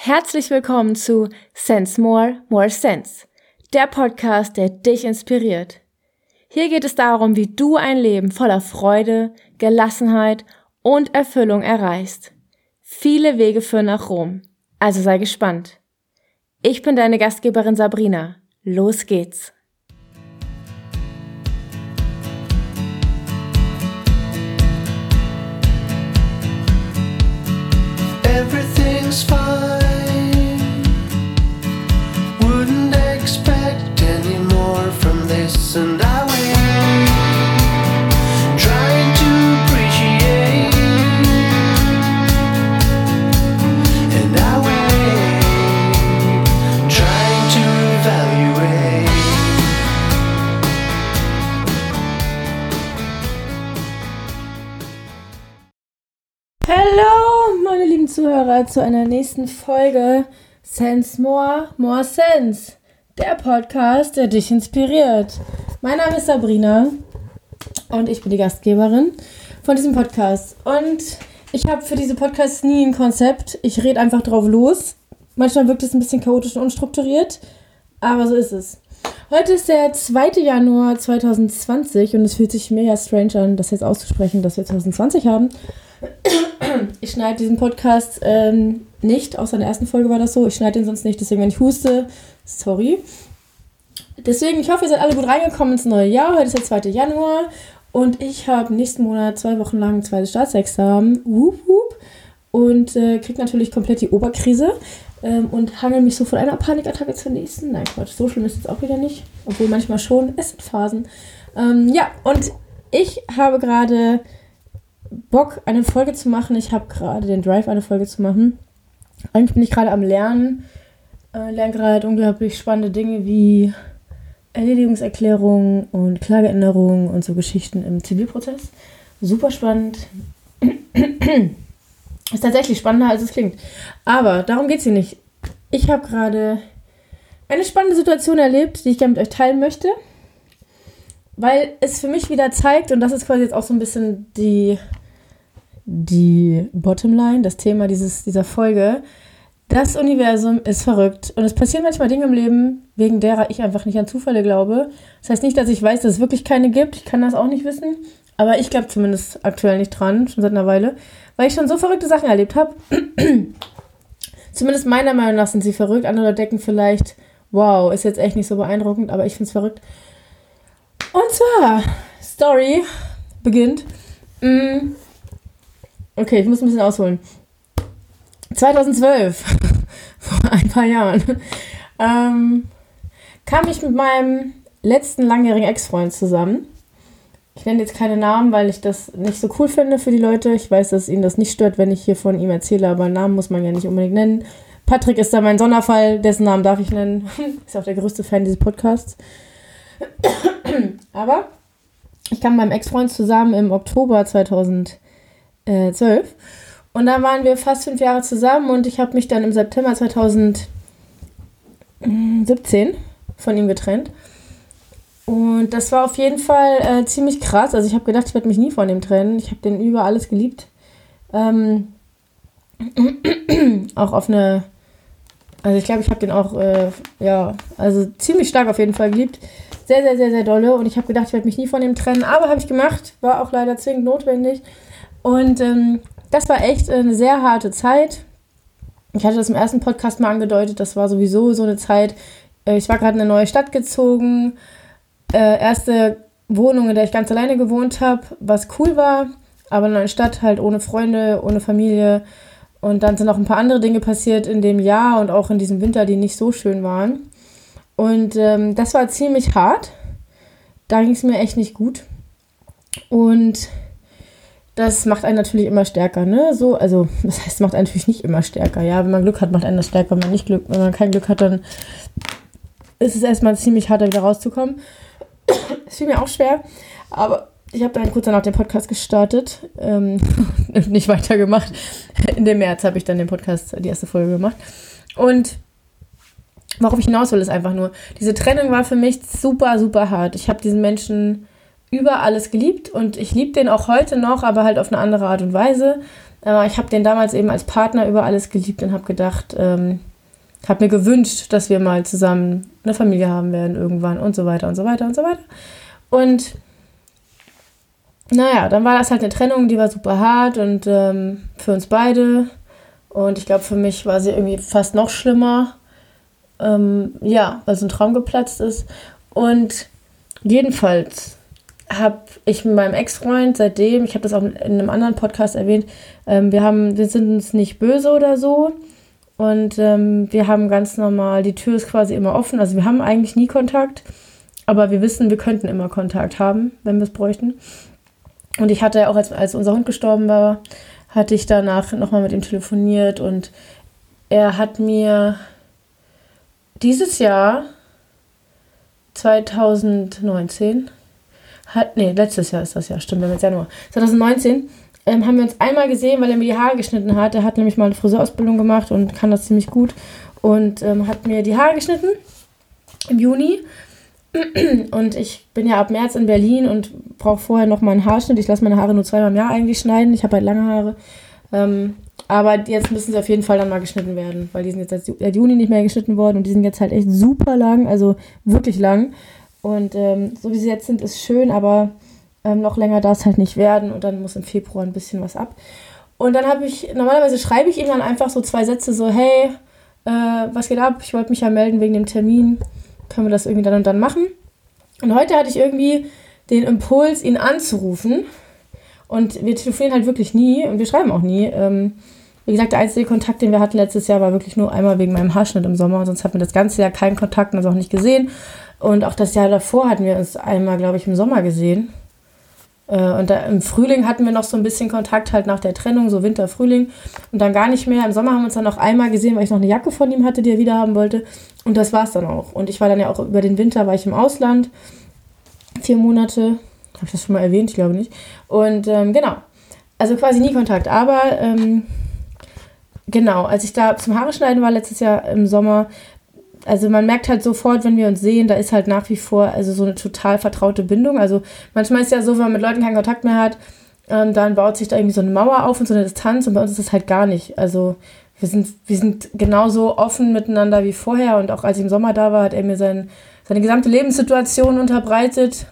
Herzlich willkommen zu Sense More, More Sense, der Podcast, der dich inspiriert. Hier geht es darum, wie du ein Leben voller Freude, Gelassenheit und Erfüllung erreichst. Viele Wege führen nach Rom, also sei gespannt. Ich bin deine Gastgeberin Sabrina. Los geht's! Everything's fine. Wouldn't expect any more from this, and I Zuhörer, zu einer nächsten Folge Sense More, More Sense, der Podcast, der dich inspiriert. Mein Name ist Sabrina und ich bin die Gastgeberin von diesem Podcast. Und ich habe für diese Podcasts nie ein Konzept. Ich rede einfach drauf los. Manchmal wirkt es ein bisschen chaotisch und unstrukturiert, aber so ist es. Heute ist der 2. Januar 2020 und es fühlt sich mega strange an, das jetzt auszusprechen, dass wir 2020 haben. Ich schneide diesen Podcast ähm, nicht, außer in der ersten Folge war das so. Ich schneide den sonst nicht, deswegen, wenn ich huste, sorry. Deswegen, ich hoffe, ihr seid alle gut reingekommen ins neue Jahr. Heute ist der 2. Januar und ich habe nächsten Monat zwei Wochen lang ein zweites Staatsexamen. Wup, wup. Und äh, kriege natürlich komplett die Oberkrise ähm, und hangel mich so von einer Panikattacke zur nächsten. Nein, Quatsch, so schlimm ist es auch wieder nicht. Obwohl manchmal schon. Es sind Phasen. Ähm, ja, und ich habe gerade Bock, eine Folge zu machen. Ich habe gerade den Drive, eine Folge zu machen. Eigentlich bin ich gerade am Lernen. Äh, lerne gerade unglaublich spannende Dinge wie Erledigungserklärungen und Klageänderungen und so Geschichten im Zivilprozess. Super spannend. Ist tatsächlich spannender, als es klingt. Aber darum geht es hier nicht. Ich habe gerade eine spannende Situation erlebt, die ich gerne mit euch teilen möchte. Weil es für mich wieder zeigt, und das ist quasi jetzt auch so ein bisschen die, die Bottomline, das Thema dieses, dieser Folge. Das Universum ist verrückt und es passieren manchmal Dinge im Leben, wegen derer ich einfach nicht an Zufälle glaube. Das heißt nicht, dass ich weiß, dass es wirklich keine gibt. Ich kann das auch nicht wissen. Aber ich glaube zumindest aktuell nicht dran, schon seit einer Weile, weil ich schon so verrückte Sachen erlebt habe. zumindest meiner Meinung nach sind sie verrückt. Andere denken vielleicht, wow, ist jetzt echt nicht so beeindruckend, aber ich finde es verrückt. Und zwar, Story beginnt. Mm, Okay, ich muss ein bisschen ausholen. 2012, vor ein paar Jahren, ähm, kam ich mit meinem letzten langjährigen Ex-Freund zusammen. Ich nenne jetzt keine Namen, weil ich das nicht so cool finde für die Leute. Ich weiß, dass ihnen das nicht stört, wenn ich hier von ihm erzähle, aber Namen muss man ja nicht unbedingt nennen. Patrick ist da mein Sonderfall, dessen Namen darf ich nennen. ist auch der größte Fan dieses Podcasts. aber ich kam mit meinem Ex-Freund zusammen im Oktober 2012 äh, 12. Und da waren wir fast fünf Jahre zusammen und ich habe mich dann im September 2017 von ihm getrennt. Und das war auf jeden Fall äh, ziemlich krass. Also ich habe gedacht, ich werde mich nie von ihm trennen. Ich habe den über alles geliebt. Ähm, auch auf eine, also ich glaube, ich habe den auch, äh, ja, also ziemlich stark auf jeden Fall geliebt. Sehr, sehr, sehr, sehr dolle. Und ich habe gedacht, ich werde mich nie von ihm trennen. Aber habe ich gemacht. War auch leider zwingend notwendig. Und ähm, das war echt eine sehr harte Zeit. Ich hatte das im ersten Podcast mal angedeutet, das war sowieso so eine Zeit. Äh, ich war gerade in eine neue Stadt gezogen. Äh, erste Wohnung, in der ich ganz alleine gewohnt habe, was cool war. Aber in einer Stadt halt ohne Freunde, ohne Familie. Und dann sind auch ein paar andere Dinge passiert in dem Jahr und auch in diesem Winter, die nicht so schön waren. Und ähm, das war ziemlich hart. Da ging es mir echt nicht gut. Und das macht einen natürlich immer stärker, ne? So, also, das heißt, macht einen natürlich nicht immer stärker. Ja, wenn man Glück hat, macht einen das stärker. Wenn man nicht Glück, wenn man kein Glück hat, dann ist es erstmal ziemlich hart, da wieder rauszukommen. Es fiel mir auch schwer, aber ich habe dann kurz danach den Podcast gestartet, ähm, nicht weitergemacht. In dem März habe ich dann den Podcast, die erste Folge gemacht. Und worauf ich hinaus will, ist einfach nur, diese Trennung war für mich super, super hart. Ich habe diesen Menschen über alles geliebt und ich liebe den auch heute noch, aber halt auf eine andere Art und Weise. Aber ich habe den damals eben als Partner über alles geliebt und habe gedacht, ähm, habe mir gewünscht, dass wir mal zusammen eine Familie haben werden irgendwann und so weiter und so weiter und so weiter. Und naja, dann war das halt eine Trennung, die war super hart und ähm, für uns beide. Und ich glaube, für mich war sie irgendwie fast noch schlimmer. Ähm, ja, weil so ein Traum geplatzt ist. Und jedenfalls habe ich mit meinem Ex-Freund seitdem, ich habe das auch in einem anderen Podcast erwähnt, ähm, wir, haben, wir sind uns nicht böse oder so. Und ähm, wir haben ganz normal, die Tür ist quasi immer offen. Also wir haben eigentlich nie Kontakt, aber wir wissen, wir könnten immer Kontakt haben, wenn wir es bräuchten. Und ich hatte ja auch, als, als unser Hund gestorben war, hatte ich danach nochmal mit ihm telefoniert und er hat mir dieses Jahr 2019 hat, nee, letztes Jahr ist das ja, stimmt, wir haben jetzt Januar. 2019 ähm, haben wir uns einmal gesehen, weil er mir die Haare geschnitten hat. Er hat nämlich mal eine Friseurausbildung gemacht und kann das ziemlich gut und ähm, hat mir die Haare geschnitten im Juni. Und ich bin ja ab März in Berlin und brauche vorher noch mal einen Haarschnitt. Ich lasse meine Haare nur zweimal im Jahr eigentlich schneiden. Ich habe halt lange Haare. Ähm, aber jetzt müssen sie auf jeden Fall dann mal geschnitten werden, weil die sind jetzt seit Juni nicht mehr geschnitten worden und die sind jetzt halt echt super lang, also wirklich lang. Und ähm, so wie sie jetzt sind, ist schön, aber ähm, noch länger darf es halt nicht werden und dann muss im Februar ein bisschen was ab. Und dann habe ich, normalerweise schreibe ich ihm dann einfach so zwei Sätze so, hey, äh, was geht ab? Ich wollte mich ja melden wegen dem Termin. Können wir das irgendwie dann und dann machen? Und heute hatte ich irgendwie den Impuls, ihn anzurufen. Und wir telefonieren halt wirklich nie und wir schreiben auch nie. Ähm, wie gesagt, der einzige Kontakt, den wir hatten letztes Jahr, war wirklich nur einmal wegen meinem Haarschnitt im Sommer. Und sonst hatten wir das ganze Jahr keinen Kontakt und uns auch nicht gesehen. Und auch das Jahr davor hatten wir uns einmal, glaube ich, im Sommer gesehen. Äh, und da, im Frühling hatten wir noch so ein bisschen Kontakt, halt nach der Trennung, so Winter, Frühling. Und dann gar nicht mehr. Im Sommer haben wir uns dann noch einmal gesehen, weil ich noch eine Jacke von ihm hatte, die er wieder haben wollte. Und das war es dann auch. Und ich war dann ja auch über den Winter, war ich im Ausland. Vier Monate. Habe ich das schon mal erwähnt? Ich glaube nicht. Und ähm, genau. Also quasi nie Kontakt. Aber ähm, genau, als ich da zum Haare schneiden war letztes Jahr im Sommer, also man merkt halt sofort, wenn wir uns sehen, da ist halt nach wie vor also so eine total vertraute Bindung. Also manchmal ist ja so, wenn man mit Leuten keinen Kontakt mehr hat, ähm, dann baut sich da irgendwie so eine Mauer auf und so eine Distanz und bei uns ist das halt gar nicht. Also wir sind, wir sind genauso offen miteinander wie vorher und auch als ich im Sommer da war, hat er mir sein, seine gesamte Lebenssituation unterbreitet,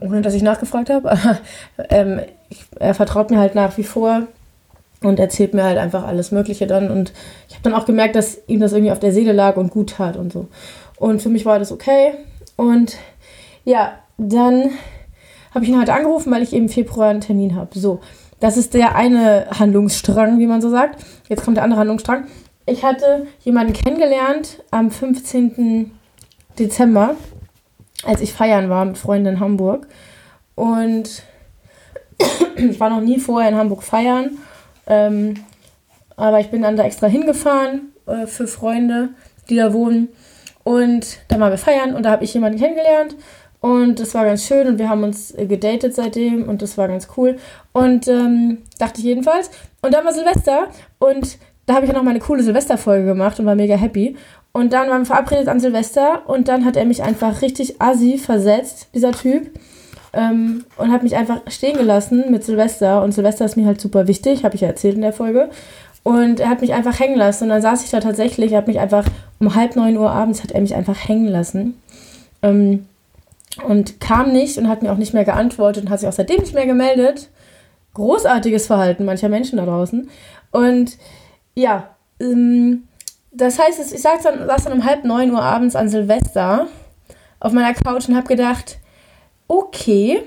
ohne dass ich nachgefragt habe. ähm, er vertraut mir halt nach wie vor und erzählt mir halt einfach alles Mögliche dann. Und ich habe dann auch gemerkt, dass ihm das irgendwie auf der Seele lag und gut tat und so. Und für mich war das okay. Und ja, dann habe ich ihn heute angerufen, weil ich eben im Februar einen Termin habe. So, das ist der eine Handlungsstrang, wie man so sagt. Jetzt kommt der andere Handlungsstrang. Ich hatte jemanden kennengelernt am 15. Dezember, als ich feiern war mit Freunden in Hamburg. Und ich war noch nie vorher in Hamburg feiern ähm, aber ich bin dann da extra hingefahren äh, für Freunde, die da wohnen. Und da waren wir feiern und da habe ich jemanden kennengelernt. Und das war ganz schön und wir haben uns äh, gedatet seitdem und das war ganz cool. Und ähm, dachte ich jedenfalls. Und dann war Silvester und da habe ich ja noch mal eine coole Silvesterfolge gemacht und war mega happy. Und dann waren wir verabredet an Silvester und dann hat er mich einfach richtig assi versetzt, dieser Typ. Ähm, und hat mich einfach stehen gelassen mit Silvester. Und Silvester ist mir halt super wichtig, habe ich ja erzählt in der Folge. Und er hat mich einfach hängen lassen. Und dann saß ich da tatsächlich, hat mich einfach um halb neun Uhr abends hat er mich einfach hängen lassen. Ähm, und kam nicht und hat mir auch nicht mehr geantwortet und hat sich auch seitdem nicht mehr gemeldet. Großartiges Verhalten mancher Menschen da draußen. Und ja, ähm, das heißt, ich saß dann, saß dann um halb neun Uhr abends an Silvester auf meiner Couch und habe gedacht, okay,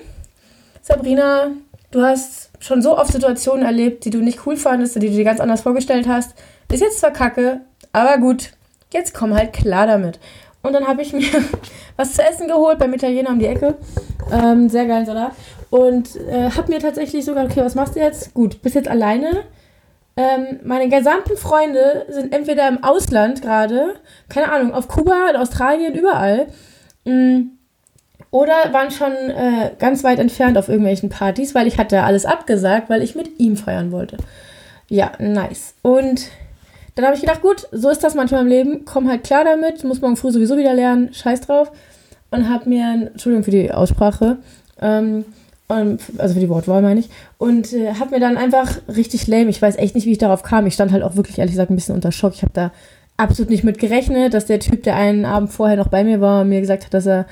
Sabrina, du hast schon so oft Situationen erlebt, die du nicht cool fandest, die du dir ganz anders vorgestellt hast. Ist jetzt zwar kacke, aber gut, jetzt komm halt klar damit. Und dann habe ich mir was zu essen geholt beim Italiener um die Ecke. Ähm, sehr geilen Salat. Und äh, habe mir tatsächlich sogar, okay, was machst du jetzt? Gut, bist jetzt alleine. Ähm, meine gesamten Freunde sind entweder im Ausland gerade, keine Ahnung, auf Kuba, in Australien, überall. Mhm oder waren schon äh, ganz weit entfernt auf irgendwelchen Partys, weil ich hatte alles abgesagt, weil ich mit ihm feiern wollte. Ja, nice. Und dann habe ich gedacht, gut, so ist das manchmal im Leben. Komm halt klar damit, muss morgen früh sowieso wieder lernen, scheiß drauf. Und habe mir, Entschuldigung für die Aussprache, ähm, also für die Wortwahl meine ich, und äh, habe mir dann einfach richtig lame, ich weiß echt nicht, wie ich darauf kam. Ich stand halt auch wirklich, ehrlich gesagt, ein bisschen unter Schock. Ich habe da absolut nicht mit gerechnet, dass der Typ, der einen Abend vorher noch bei mir war, mir gesagt hat, dass er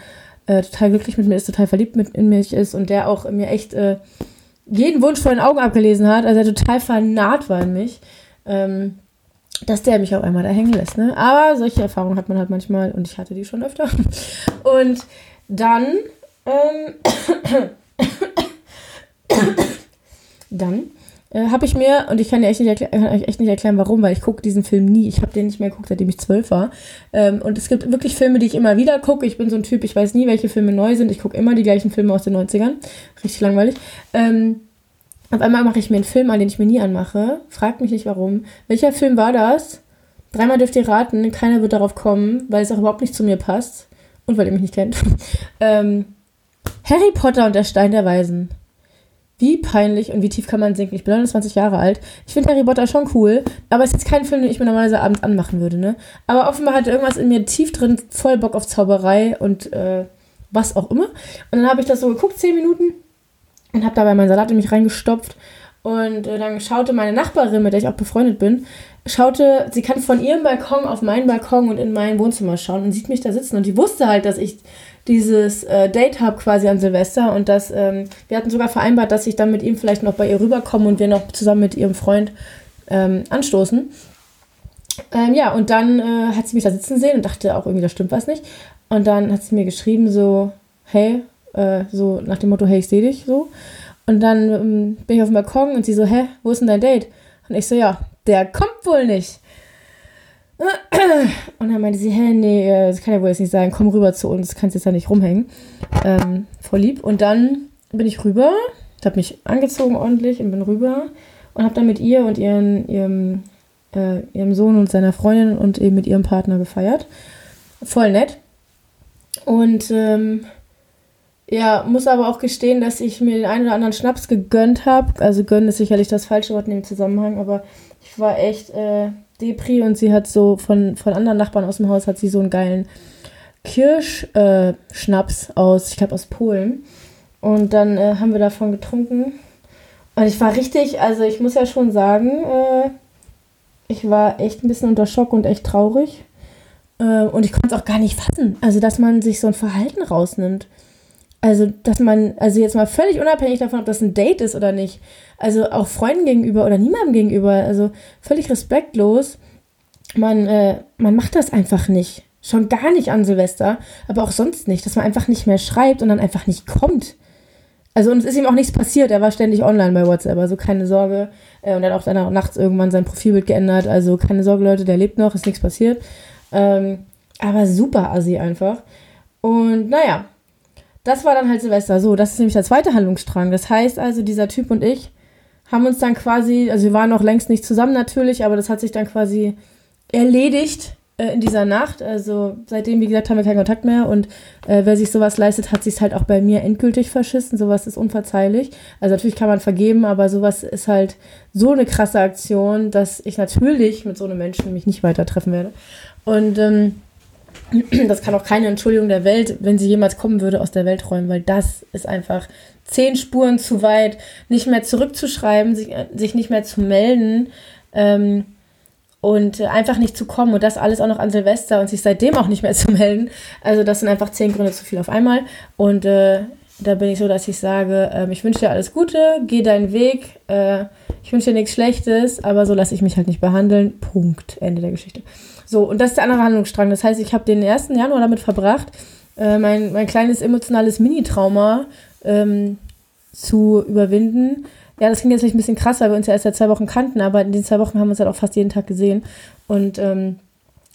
äh, total glücklich mit mir ist, total verliebt mit, in mich ist und der auch mir echt äh, jeden Wunsch vor den Augen abgelesen hat, also er total vernaht war in mich. Ähm, dass der mich auf einmal da hängen lässt. Ne? Aber solche Erfahrungen hat man halt manchmal und ich hatte die schon öfter. Und dann, ähm, dann äh, habe ich mir, und ich kann dir echt nicht, kann euch echt nicht erklären, warum, weil ich gucke diesen Film nie. Ich habe den nicht mehr geguckt, seitdem ich zwölf war. Ähm, und es gibt wirklich Filme, die ich immer wieder gucke. Ich bin so ein Typ, ich weiß nie, welche Filme neu sind. Ich gucke immer die gleichen Filme aus den 90ern. Richtig langweilig. Ähm, auf einmal mache ich mir einen Film an, den ich mir nie anmache. Fragt mich nicht warum. Welcher Film war das? Dreimal dürft ihr raten, keiner wird darauf kommen, weil es auch überhaupt nicht zu mir passt. Und weil ihr mich nicht kennt. ähm, Harry Potter und der Stein der Weisen. Wie peinlich und wie tief kann man sinken? Ich bin 29 Jahre alt. Ich finde Harry Potter schon cool, aber es ist jetzt kein Film, den ich mir normalerweise abends anmachen würde, ne? Aber offenbar hat irgendwas in mir tief drin voll Bock auf Zauberei und äh, was auch immer. Und dann habe ich das so geguckt, 10 Minuten, und habe dabei meinen Salat in mich reingestopft. Und äh, dann schaute meine Nachbarin, mit der ich auch befreundet bin, schaute, sie kann von ihrem Balkon auf meinen Balkon und in mein Wohnzimmer schauen und sieht mich da sitzen. Und die wusste halt, dass ich dieses äh, Date habe quasi an Silvester und dass ähm, wir hatten sogar vereinbart, dass ich dann mit ihm vielleicht noch bei ihr rüberkomme und wir noch zusammen mit ihrem Freund ähm, anstoßen. Ähm, ja, und dann äh, hat sie mich da sitzen sehen und dachte auch irgendwie, da stimmt was nicht. Und dann hat sie mir geschrieben so, hey, äh, so nach dem Motto, hey, ich sehe dich so. Und dann ähm, bin ich auf dem Balkon und sie so, hä, wo ist denn dein Date? Und ich so, ja, der kommt wohl nicht. Und dann meinte sie, hä, nee, äh, das kann ja wohl jetzt nicht sein, komm rüber zu uns, kannst jetzt da nicht rumhängen. Ähm, voll lieb. Und dann bin ich rüber, habe mich angezogen ordentlich und bin rüber und habe dann mit ihr und ihren, ihrem, äh, ihrem Sohn und seiner Freundin und eben mit ihrem Partner gefeiert. Voll nett. Und ähm, ja, muss aber auch gestehen, dass ich mir den einen oder anderen Schnaps gegönnt habe. Also gönnen ist sicherlich das falsche Wort in dem Zusammenhang, aber ich war echt äh, Depri und sie hat so von, von anderen Nachbarn aus dem Haus hat sie so einen geilen Kirschschnaps äh, aus, ich glaube aus Polen. Und dann äh, haben wir davon getrunken. Und ich war richtig, also ich muss ja schon sagen, äh, ich war echt ein bisschen unter Schock und echt traurig. Äh, und ich konnte es auch gar nicht fassen. Also, dass man sich so ein Verhalten rausnimmt. Also, dass man, also jetzt mal völlig unabhängig davon, ob das ein Date ist oder nicht, also auch Freunden gegenüber oder niemandem gegenüber, also völlig respektlos, man, äh, man macht das einfach nicht. Schon gar nicht an Silvester, aber auch sonst nicht, dass man einfach nicht mehr schreibt und dann einfach nicht kommt. Also, und es ist ihm auch nichts passiert, er war ständig online bei WhatsApp, also keine Sorge. Äh, und er hat auch dann auch nachts irgendwann sein Profilbild geändert, also keine Sorge, Leute, der lebt noch, ist nichts passiert. Ähm, aber super assi einfach. Und naja, das war dann halt Silvester. So, das ist nämlich der zweite Handlungsstrang. Das heißt also, dieser Typ und ich haben uns dann quasi, also wir waren noch längst nicht zusammen natürlich, aber das hat sich dann quasi erledigt äh, in dieser Nacht. Also seitdem, wie gesagt, haben wir keinen Kontakt mehr und äh, wer sich sowas leistet, hat sich halt auch bei mir endgültig verschissen. Sowas ist unverzeihlich. Also natürlich kann man vergeben, aber sowas ist halt so eine krasse Aktion, dass ich natürlich mit so einem Menschen mich nicht weiter treffen werde. Und ähm, das kann auch keine Entschuldigung der Welt, wenn sie jemals kommen würde, aus der Welt räumen, weil das ist einfach zehn Spuren zu weit, nicht mehr zurückzuschreiben, sich, sich nicht mehr zu melden ähm, und einfach nicht zu kommen und das alles auch noch an Silvester und sich seitdem auch nicht mehr zu melden. Also das sind einfach zehn Gründe zu viel auf einmal und äh, da bin ich so, dass ich sage, äh, ich wünsche dir alles Gute, geh deinen Weg, äh, ich wünsche dir nichts Schlechtes, aber so lasse ich mich halt nicht behandeln. Punkt. Ende der Geschichte. So, und das ist der andere Handlungsstrang. Das heißt, ich habe den 1. Januar damit verbracht, äh, mein, mein kleines emotionales Mini-Trauma ähm, zu überwinden. Ja, das klingt jetzt vielleicht ein bisschen krass, weil wir uns ja erst seit zwei Wochen kannten, aber in den zwei Wochen haben wir uns halt auch fast jeden Tag gesehen. Und ähm,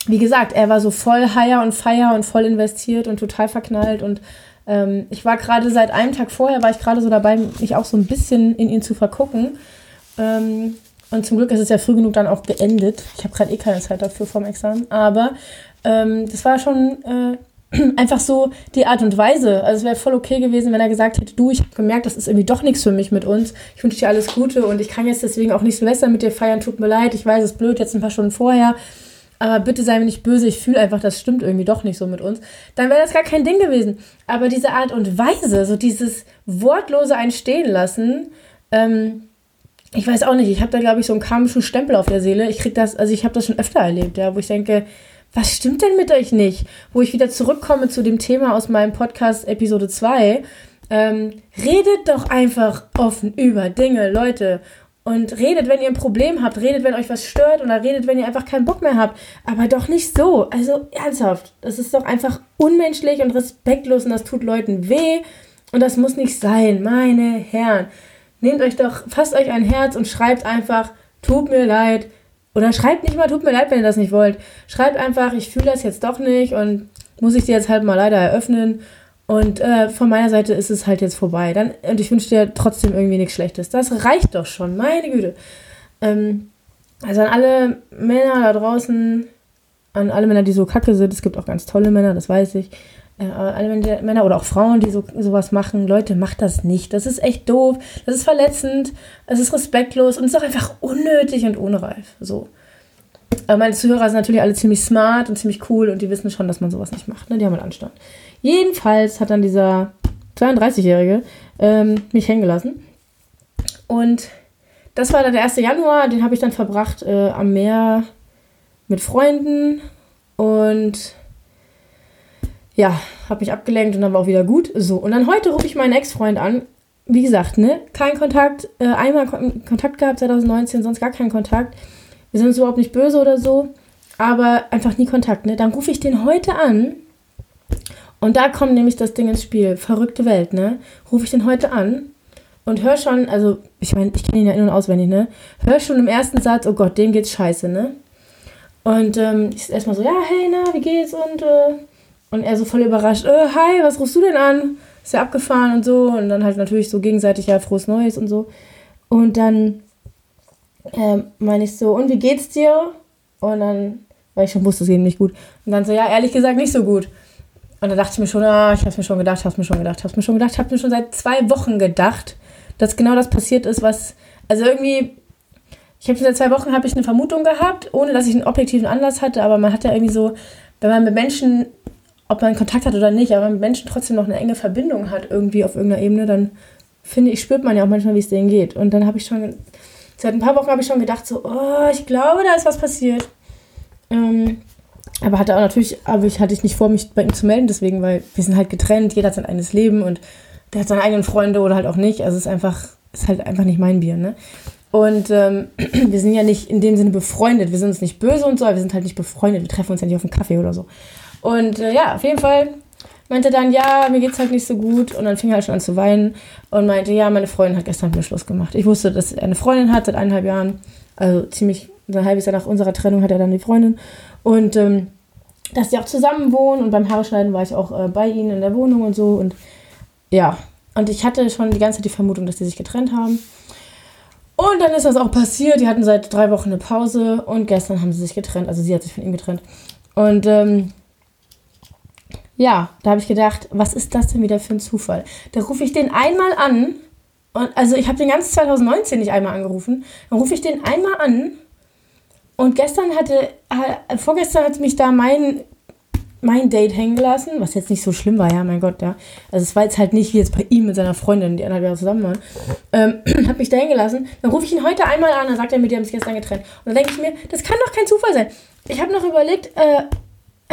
wie gesagt, er war so voll higher und fire und voll investiert und total verknallt. Und ähm, ich war gerade seit einem Tag vorher, war ich gerade so dabei, mich auch so ein bisschen in ihn zu vergucken. Ähm, und zum Glück ist es ja früh genug dann auch beendet. Ich habe gerade eh keine Zeit dafür vom Examen. Aber ähm, das war schon äh, einfach so die Art und Weise. Also es wäre voll okay gewesen, wenn er gesagt hätte, du, ich habe gemerkt, das ist irgendwie doch nichts für mich mit uns. Ich wünsche dir alles Gute und ich kann jetzt deswegen auch nicht Silvester mit dir feiern. Tut mir leid, ich weiß, es ist blöd, jetzt ein paar Stunden vorher. Aber bitte sei mir nicht böse, ich fühle einfach, das stimmt irgendwie doch nicht so mit uns. Dann wäre das gar kein Ding gewesen. Aber diese Art und Weise, so dieses wortlose Einstehen lassen, ähm, ich weiß auch nicht, ich habe da, glaube ich, so einen karmischen Stempel auf der Seele. Ich krieg das, also ich habe das schon öfter erlebt, ja, wo ich denke, was stimmt denn mit euch nicht? Wo ich wieder zurückkomme zu dem Thema aus meinem Podcast Episode 2. Ähm, redet doch einfach offen über Dinge, Leute. Und redet, wenn ihr ein Problem habt, redet, wenn euch was stört oder redet, wenn ihr einfach keinen Bock mehr habt. Aber doch nicht so. Also ernsthaft. Das ist doch einfach unmenschlich und respektlos und das tut Leuten weh. Und das muss nicht sein, meine Herren. Nehmt euch doch, fasst euch ein Herz und schreibt einfach, tut mir leid. Oder schreibt nicht mal, tut mir leid, wenn ihr das nicht wollt. Schreibt einfach, ich fühle das jetzt doch nicht und muss ich dir jetzt halt mal leider eröffnen. Und äh, von meiner Seite ist es halt jetzt vorbei. Dann, und ich wünsche dir trotzdem irgendwie nichts Schlechtes. Das reicht doch schon, meine Güte. Ähm, also an alle Männer da draußen, an alle Männer, die so kacke sind, es gibt auch ganz tolle Männer, das weiß ich. Alle Männer oder auch Frauen, die so, sowas machen, Leute, macht das nicht. Das ist echt doof, das ist verletzend, es ist respektlos und es ist auch einfach unnötig und unreif. So. Aber meine Zuhörer sind natürlich alle ziemlich smart und ziemlich cool und die wissen schon, dass man sowas nicht macht. Ne? Die haben halt Anstand. Jedenfalls hat dann dieser 32-Jährige ähm, mich hängen gelassen. Und das war dann der 1. Januar, den habe ich dann verbracht äh, am Meer mit Freunden und ja, habe mich abgelenkt und dann war auch wieder gut. So, und dann heute rufe ich meinen Ex-Freund an. Wie gesagt, ne, kein Kontakt, äh, einmal Kon Kontakt gehabt 2019, sonst gar keinen Kontakt. Wir sind uns überhaupt nicht böse oder so, aber einfach nie Kontakt, ne? Dann rufe ich den heute an und da kommt nämlich das Ding ins Spiel. Verrückte Welt, ne? Rufe ich den heute an und hör schon, also ich meine, ich kenne ihn ja in- und auswendig, ne? Hör schon im ersten Satz, oh Gott, dem geht's scheiße, ne? Und ähm, ich erstmal so, ja, hey, na, wie geht's? Und, äh, und er so voll überrascht, äh, hi, was rufst du denn an? Ist ja abgefahren und so. Und dann halt natürlich so gegenseitig, ja, frohes Neues und so. Und dann ähm, meine ich so, und wie geht's dir? Und dann, weil ich schon wusste, es geht ihm nicht gut. Und dann so, ja, ehrlich gesagt, nicht so gut. Und da dachte ich mir schon, ah, ich hab's mir schon gedacht, hab's mir schon gedacht, hab's mir schon gedacht, hab's mir schon seit zwei Wochen gedacht, dass genau das passiert ist, was, also irgendwie, ich habe seit zwei Wochen habe ich eine Vermutung gehabt, ohne dass ich einen objektiven Anlass hatte, aber man hat ja irgendwie so, wenn man mit Menschen, ob man Kontakt hat oder nicht, aber wenn Menschen trotzdem noch eine enge Verbindung hat, irgendwie auf irgendeiner Ebene, dann finde ich, spürt man ja auch manchmal, wie es denen geht. Und dann habe ich schon, seit ein paar Wochen habe ich schon gedacht, so, oh, ich glaube, da ist was passiert. Ähm, aber hatte auch natürlich, aber ich hatte ich nicht vor, mich bei ihm zu melden, deswegen, weil wir sind halt getrennt, jeder hat sein eigenes Leben und der hat seine eigenen Freunde oder halt auch nicht. Also es ist einfach, ist halt einfach nicht mein Bier, ne? Und ähm, wir sind ja nicht in dem Sinne befreundet. Wir sind uns nicht böse und so, aber wir sind halt nicht befreundet. Wir treffen uns ja nicht auf einen Kaffee oder so. Und äh, ja, auf jeden Fall meinte dann, ja, mir geht's halt nicht so gut. Und dann fing er halt schon an zu weinen und meinte, ja, meine Freundin hat gestern mit mir Schluss gemacht. Ich wusste, dass er eine Freundin hat seit eineinhalb Jahren. Also ziemlich ein halbes Jahr nach unserer Trennung hat er dann die Freundin. Und ähm, dass sie auch zusammen wohnen. Und beim Haarschneiden war ich auch äh, bei ihnen in der Wohnung und so. Und ja, und ich hatte schon die ganze Zeit die Vermutung, dass die sich getrennt haben. Und dann ist das auch passiert. Die hatten seit drei Wochen eine Pause und gestern haben sie sich getrennt. Also sie hat sich von ihm getrennt. Und ähm, ja, da habe ich gedacht, was ist das denn wieder für ein Zufall? Da rufe ich den einmal an. Und also ich habe den ganzen 2019 nicht einmal angerufen. Dann rufe ich den einmal an. Und gestern hatte, äh, vorgestern hat mich da mein, mein Date hängen gelassen, was jetzt nicht so schlimm war, ja, mein Gott, ja. Also es war jetzt halt nicht wie jetzt bei ihm mit seiner Freundin, die anderthalb Jahre zusammen waren. Ähm, hat mich da hängen gelassen. Dann rufe ich ihn heute einmal an, dann sagt er mir, die haben sich gestern getrennt. Und dann denke ich mir, das kann doch kein Zufall sein. Ich habe noch überlegt, äh,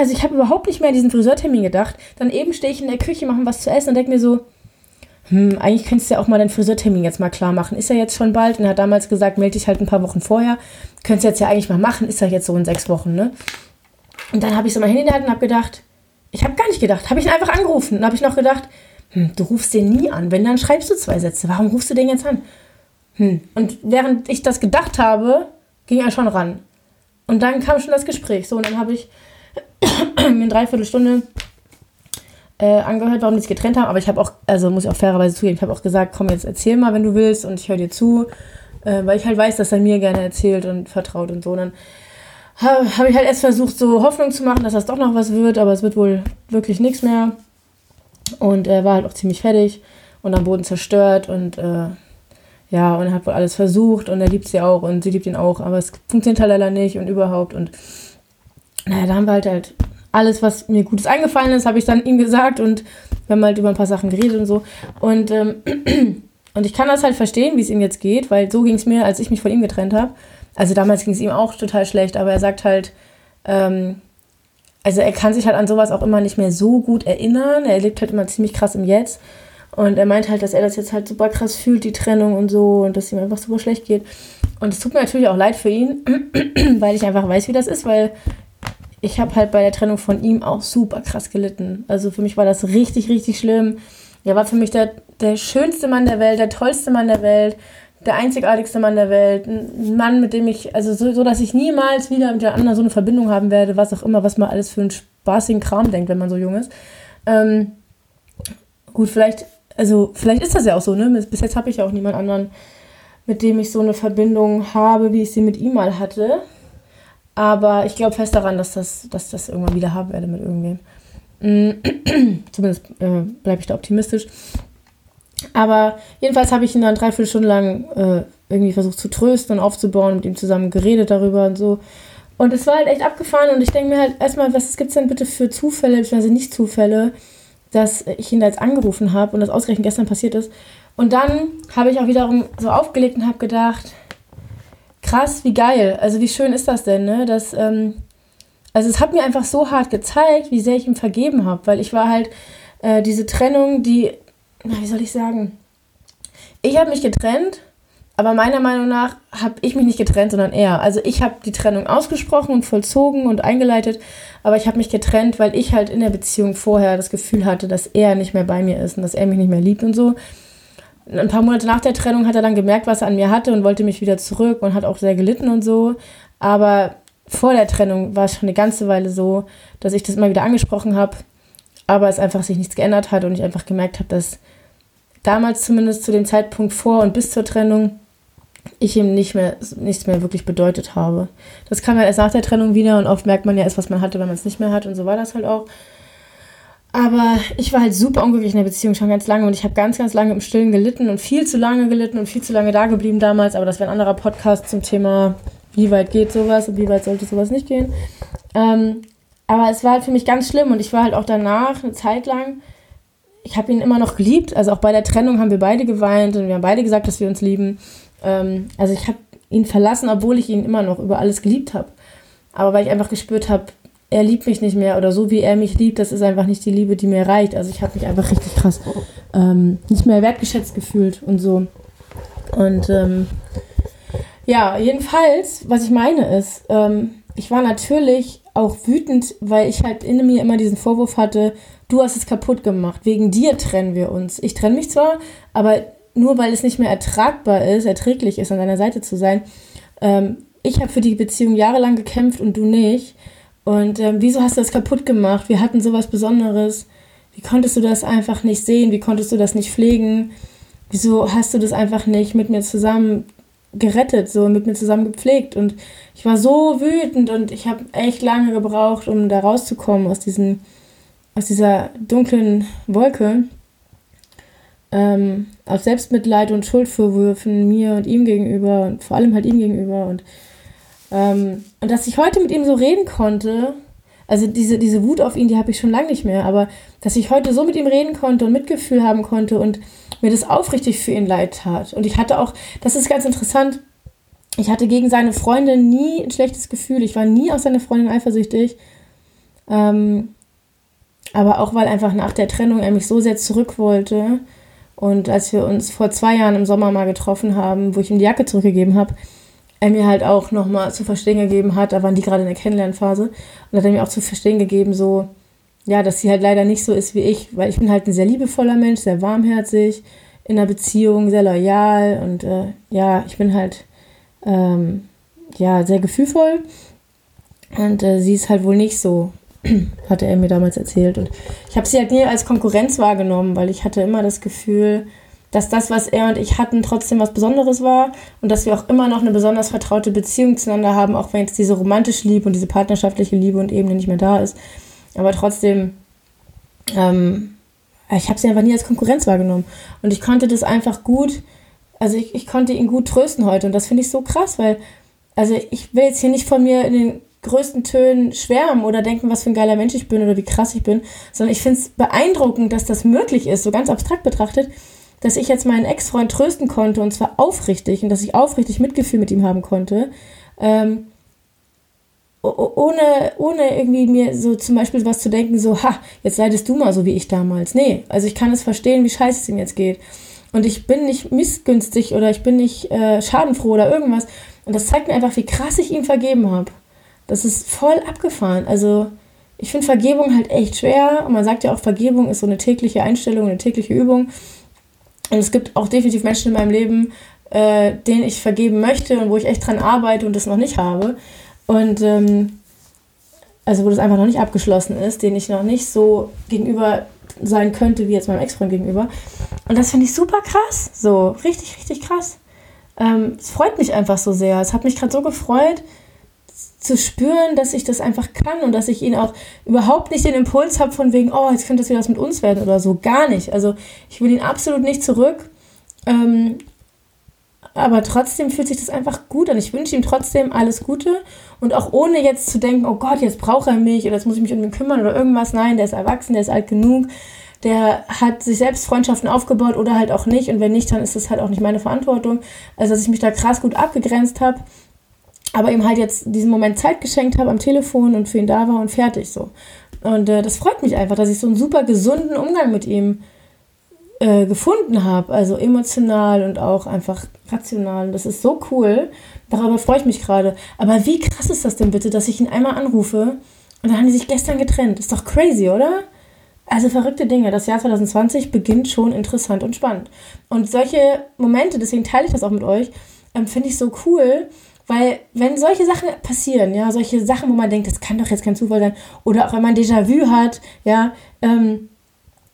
also ich habe überhaupt nicht mehr an diesen Friseurtermin gedacht. Dann eben stehe ich in der Küche, mache was zu essen und denke mir so, hm, eigentlich könntest du ja auch mal deinen Friseurtermin jetzt mal klar machen. Ist ja jetzt schon bald und er hat damals gesagt, melde dich halt ein paar Wochen vorher. Könntest du jetzt ja eigentlich mal machen, ist ja jetzt so in sechs Wochen, ne? Und dann habe ich so der Hand und habe gedacht, ich habe gar nicht gedacht, habe ich ihn einfach angerufen und habe ich noch gedacht, hm, du rufst den nie an, wenn dann schreibst du zwei Sätze, warum rufst du den jetzt an? Hm. Und während ich das gedacht habe, ging er schon ran. Und dann kam schon das Gespräch. So, und dann habe ich mir eine Dreiviertelstunde äh, angehört, warum die sich getrennt haben. Aber ich habe auch, also muss ich auch fairerweise zugeben, ich habe auch gesagt, komm jetzt erzähl mal, wenn du willst und ich höre dir zu, äh, weil ich halt weiß, dass er mir gerne erzählt und vertraut und so. Und dann habe hab ich halt erst versucht, so Hoffnung zu machen, dass das doch noch was wird, aber es wird wohl wirklich nichts mehr. Und er war halt auch ziemlich fertig und am Boden zerstört und äh, ja, und er hat wohl alles versucht und er liebt sie auch und sie liebt ihn auch, aber es funktioniert halt leider nicht und überhaupt und naja, da haben wir halt halt alles, was mir Gutes eingefallen ist, habe ich dann ihm gesagt und wir haben halt über ein paar Sachen geredet und so und ähm, und ich kann das halt verstehen, wie es ihm jetzt geht, weil so ging es mir, als ich mich von ihm getrennt habe. Also damals ging es ihm auch total schlecht, aber er sagt halt, ähm, also er kann sich halt an sowas auch immer nicht mehr so gut erinnern. Er lebt halt immer ziemlich krass im Jetzt. Und er meint halt, dass er das jetzt halt super krass fühlt, die Trennung und so, und dass ihm einfach super schlecht geht. Und es tut mir natürlich auch leid für ihn, weil ich einfach weiß, wie das ist, weil ich habe halt bei der Trennung von ihm auch super krass gelitten. Also für mich war das richtig, richtig schlimm. Er war für mich der, der schönste Mann der Welt, der tollste Mann der Welt, der einzigartigste Mann der Welt. Ein Mann, mit dem ich, also so, so dass ich niemals wieder mit der anderen so eine Verbindung haben werde, was auch immer, was man alles für einen spaßigen Kram denkt, wenn man so jung ist. Ähm, gut, vielleicht also vielleicht ist das ja auch so, ne? Bis jetzt habe ich ja auch niemand anderen, mit dem ich so eine Verbindung habe, wie ich sie mit ihm mal hatte. Aber ich glaube fest daran, dass das, dass das irgendwann wieder haben werde mit irgendwem. Mm, zumindest äh, bleibe ich da optimistisch. Aber jedenfalls habe ich ihn dann dreiviertel Stunden lang äh, irgendwie versucht zu trösten und aufzubauen, mit ihm zusammen geredet darüber und so. Und es war halt echt abgefahren und ich denke mir halt erstmal, was gibt es denn bitte für Zufälle, beziehungsweise nicht Zufälle, dass ich ihn da jetzt angerufen habe und das ausgerechnet gestern passiert ist. Und dann habe ich auch wiederum so aufgelegt und habe gedacht, krass, wie geil. Also wie schön ist das denn, ne? Dass, ähm, also es hat mir einfach so hart gezeigt, wie sehr ich ihm vergeben habe, weil ich war halt äh, diese Trennung, die, na, wie soll ich sagen? Ich habe mich getrennt aber meiner Meinung nach habe ich mich nicht getrennt, sondern er. Also ich habe die Trennung ausgesprochen und vollzogen und eingeleitet, aber ich habe mich getrennt, weil ich halt in der Beziehung vorher das Gefühl hatte, dass er nicht mehr bei mir ist und dass er mich nicht mehr liebt und so. Ein paar Monate nach der Trennung hat er dann gemerkt, was er an mir hatte und wollte mich wieder zurück und hat auch sehr gelitten und so. Aber vor der Trennung war es schon eine ganze Weile so, dass ich das immer wieder angesprochen habe, aber es einfach sich nichts geändert hat und ich einfach gemerkt habe, dass damals zumindest zu dem Zeitpunkt vor und bis zur Trennung ich ihm nicht mehr, nichts mehr wirklich bedeutet habe. Das kam ja erst nach der Trennung wieder und oft merkt man ja erst, was man hatte, wenn man es nicht mehr hat und so war das halt auch. Aber ich war halt super unglücklich in der Beziehung schon ganz lange und ich habe ganz, ganz lange im Stillen gelitten und viel zu lange gelitten und viel zu lange da geblieben damals. Aber das wäre ein anderer Podcast zum Thema, wie weit geht sowas und wie weit sollte sowas nicht gehen. Ähm, aber es war halt für mich ganz schlimm und ich war halt auch danach eine Zeit lang, ich habe ihn immer noch geliebt. Also auch bei der Trennung haben wir beide geweint und wir haben beide gesagt, dass wir uns lieben. Ähm, also ich habe ihn verlassen, obwohl ich ihn immer noch über alles geliebt habe. Aber weil ich einfach gespürt habe, er liebt mich nicht mehr oder so wie er mich liebt, das ist einfach nicht die Liebe, die mir reicht. Also ich habe mich einfach richtig krass ähm, nicht mehr wertgeschätzt gefühlt und so. Und ähm, ja, jedenfalls, was ich meine ist, ähm, ich war natürlich auch wütend, weil ich halt in mir immer diesen Vorwurf hatte, du hast es kaputt gemacht, wegen dir trennen wir uns. Ich trenne mich zwar, aber nur weil es nicht mehr ertragbar ist, erträglich ist, an deiner Seite zu sein. Ähm, ich habe für die Beziehung jahrelang gekämpft und du nicht. Und ähm, wieso hast du das kaputt gemacht? Wir hatten sowas Besonderes. Wie konntest du das einfach nicht sehen? Wie konntest du das nicht pflegen? Wieso hast du das einfach nicht mit mir zusammen gerettet, so mit mir zusammen gepflegt? Und ich war so wütend und ich habe echt lange gebraucht, um da rauszukommen aus, diesen, aus dieser dunklen Wolke ähm, aus Selbstmitleid und Schuldvorwürfen mir und ihm gegenüber und vor allem halt ihm gegenüber und, ähm, und dass ich heute mit ihm so reden konnte, also diese, diese Wut auf ihn, die habe ich schon lange nicht mehr, aber dass ich heute so mit ihm reden konnte und Mitgefühl haben konnte und mir das aufrichtig für ihn leid tat. Und ich hatte auch, das ist ganz interessant, ich hatte gegen seine Freundin nie ein schlechtes Gefühl. Ich war nie auf seine Freundin eifersüchtig. Ähm, aber auch weil einfach nach der Trennung er mich so sehr zurück wollte und als wir uns vor zwei Jahren im Sommer mal getroffen haben, wo ich ihm die Jacke zurückgegeben habe, er mir halt auch nochmal zu verstehen gegeben hat, da waren die gerade in der Kennenlernphase, und hat er mir auch zu verstehen gegeben, so, ja, dass sie halt leider nicht so ist wie ich, weil ich bin halt ein sehr liebevoller Mensch, sehr warmherzig, in einer Beziehung sehr loyal und äh, ja, ich bin halt ähm, ja, sehr gefühlvoll und äh, sie ist halt wohl nicht so. hatte er mir damals erzählt. Und ich habe sie halt nie als Konkurrenz wahrgenommen, weil ich hatte immer das Gefühl, dass das, was er und ich hatten, trotzdem was Besonderes war und dass wir auch immer noch eine besonders vertraute Beziehung zueinander haben, auch wenn jetzt diese romantische Liebe und diese partnerschaftliche Liebe und Ebene nicht mehr da ist. Aber trotzdem, ähm, ich habe sie einfach nie als Konkurrenz wahrgenommen. Und ich konnte das einfach gut, also ich, ich konnte ihn gut trösten heute und das finde ich so krass, weil, also ich will jetzt hier nicht von mir in den größten Tönen schwärmen oder denken, was für ein geiler Mensch ich bin oder wie krass ich bin, sondern ich finde es beeindruckend, dass das möglich ist, so ganz abstrakt betrachtet, dass ich jetzt meinen Ex-Freund trösten konnte und zwar aufrichtig und dass ich aufrichtig Mitgefühl mit ihm haben konnte. Ähm, ohne, ohne irgendwie mir so zum Beispiel was zu denken, so, ha, jetzt leidest du mal so wie ich damals. Nee, also ich kann es verstehen, wie scheiße es ihm jetzt geht. Und ich bin nicht missgünstig oder ich bin nicht äh, schadenfroh oder irgendwas. Und das zeigt mir einfach, wie krass ich ihm vergeben habe. Das ist voll abgefahren. Also ich finde Vergebung halt echt schwer. Und man sagt ja auch, Vergebung ist so eine tägliche Einstellung, eine tägliche Übung. Und es gibt auch definitiv Menschen in meinem Leben, äh, denen ich vergeben möchte und wo ich echt dran arbeite und das noch nicht habe. Und ähm, also wo das einfach noch nicht abgeschlossen ist, den ich noch nicht so gegenüber sein könnte wie jetzt meinem Ex-Freund gegenüber. Und das finde ich super krass. So, richtig, richtig krass. Ähm, es freut mich einfach so sehr. Es hat mich gerade so gefreut, zu spüren, dass ich das einfach kann und dass ich ihn auch überhaupt nicht den Impuls habe von wegen, oh, jetzt könnte das wieder was mit uns werden oder so. Gar nicht. Also ich will ihn absolut nicht zurück. Ähm, aber trotzdem fühlt sich das einfach gut an. Ich wünsche ihm trotzdem alles Gute und auch ohne jetzt zu denken, oh Gott, jetzt braucht er mich oder jetzt muss ich mich um ihn kümmern oder irgendwas. Nein, der ist erwachsen, der ist alt genug, der hat sich selbst Freundschaften aufgebaut oder halt auch nicht und wenn nicht, dann ist das halt auch nicht meine Verantwortung. Also, dass ich mich da krass gut abgegrenzt habe, aber ihm halt jetzt diesen Moment Zeit geschenkt habe am Telefon und für ihn da war und fertig so. Und äh, das freut mich einfach, dass ich so einen super gesunden Umgang mit ihm äh, gefunden habe. Also emotional und auch einfach rational. Das ist so cool. Darüber freue ich mich gerade. Aber wie krass ist das denn bitte, dass ich ihn einmal anrufe und dann haben die sich gestern getrennt? Ist doch crazy, oder? Also verrückte Dinge. Das Jahr 2020 beginnt schon interessant und spannend. Und solche Momente, deswegen teile ich das auch mit euch, ähm, finde ich so cool, weil wenn solche Sachen passieren, ja, solche Sachen, wo man denkt, das kann doch jetzt kein Zufall sein, oder auch wenn man Déjà-vu hat, ja, ähm,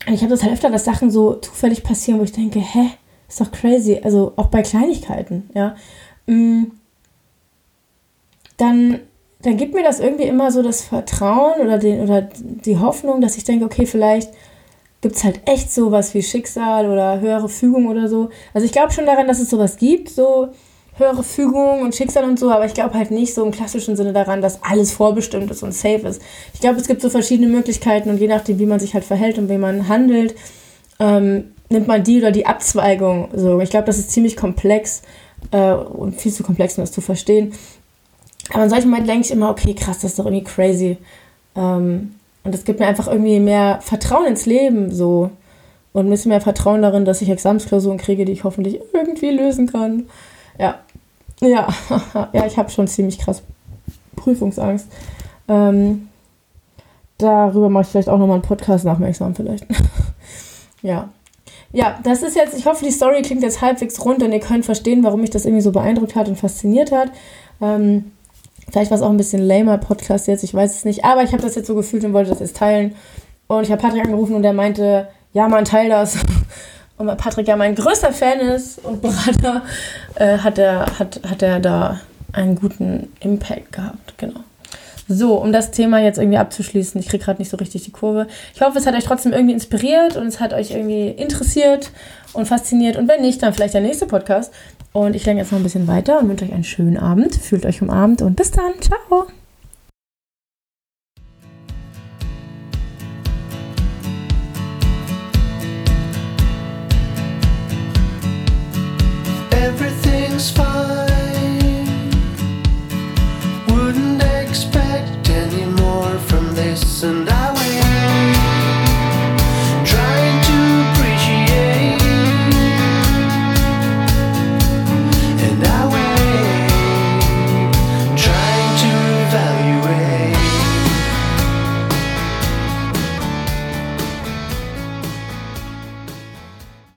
ich habe das halt öfter, dass Sachen so zufällig passieren, wo ich denke, hä, ist doch crazy. Also auch bei Kleinigkeiten, ja. Mm. Dann, dann gibt mir das irgendwie immer so das Vertrauen oder, den, oder die Hoffnung, dass ich denke, okay, vielleicht gibt es halt echt sowas wie Schicksal oder höhere Fügung oder so. Also ich glaube schon daran, dass es sowas gibt, so höhere Fügung und Schicksal und so, aber ich glaube halt nicht so im klassischen Sinne daran, dass alles vorbestimmt ist und safe ist. Ich glaube, es gibt so verschiedene Möglichkeiten und je nachdem, wie man sich halt verhält und wie man handelt, ähm, nimmt man die oder die Abzweigung. So, ich glaube, das ist ziemlich komplex äh, und viel zu komplex, um das zu verstehen. Aber in solchen Momenten denke ich immer, okay, krass, das ist doch irgendwie crazy. Ähm, und es gibt mir einfach irgendwie mehr Vertrauen ins Leben so. Und ein bisschen mehr Vertrauen darin, dass ich Examensklausuren kriege, die ich hoffentlich irgendwie lösen kann. Ja, ja, ja, ich habe schon ziemlich krass Prüfungsangst. Ähm, darüber mache ich vielleicht auch nochmal einen Podcast nach dem Examen vielleicht. ja. Ja, das ist jetzt, ich hoffe, die Story klingt jetzt halbwegs rund und ihr könnt verstehen, warum mich das irgendwie so beeindruckt hat und fasziniert hat. Ähm, vielleicht war es auch ein bisschen lamer Podcast jetzt, ich weiß es nicht. Aber ich habe das jetzt so gefühlt und wollte das jetzt teilen. Und ich habe Patrick angerufen und der meinte, ja, man, teil das. Und weil Patrick ja mein größter Fan ist und Berater, äh, hat, er, hat, hat er da einen guten Impact gehabt. Genau. So, um das Thema jetzt irgendwie abzuschließen, ich kriege gerade nicht so richtig die Kurve. Ich hoffe, es hat euch trotzdem irgendwie inspiriert und es hat euch irgendwie interessiert und fasziniert. Und wenn nicht, dann vielleicht der nächste Podcast. Und ich lerne jetzt noch ein bisschen weiter und wünsche euch einen schönen Abend. Fühlt euch umarmt und bis dann. Ciao.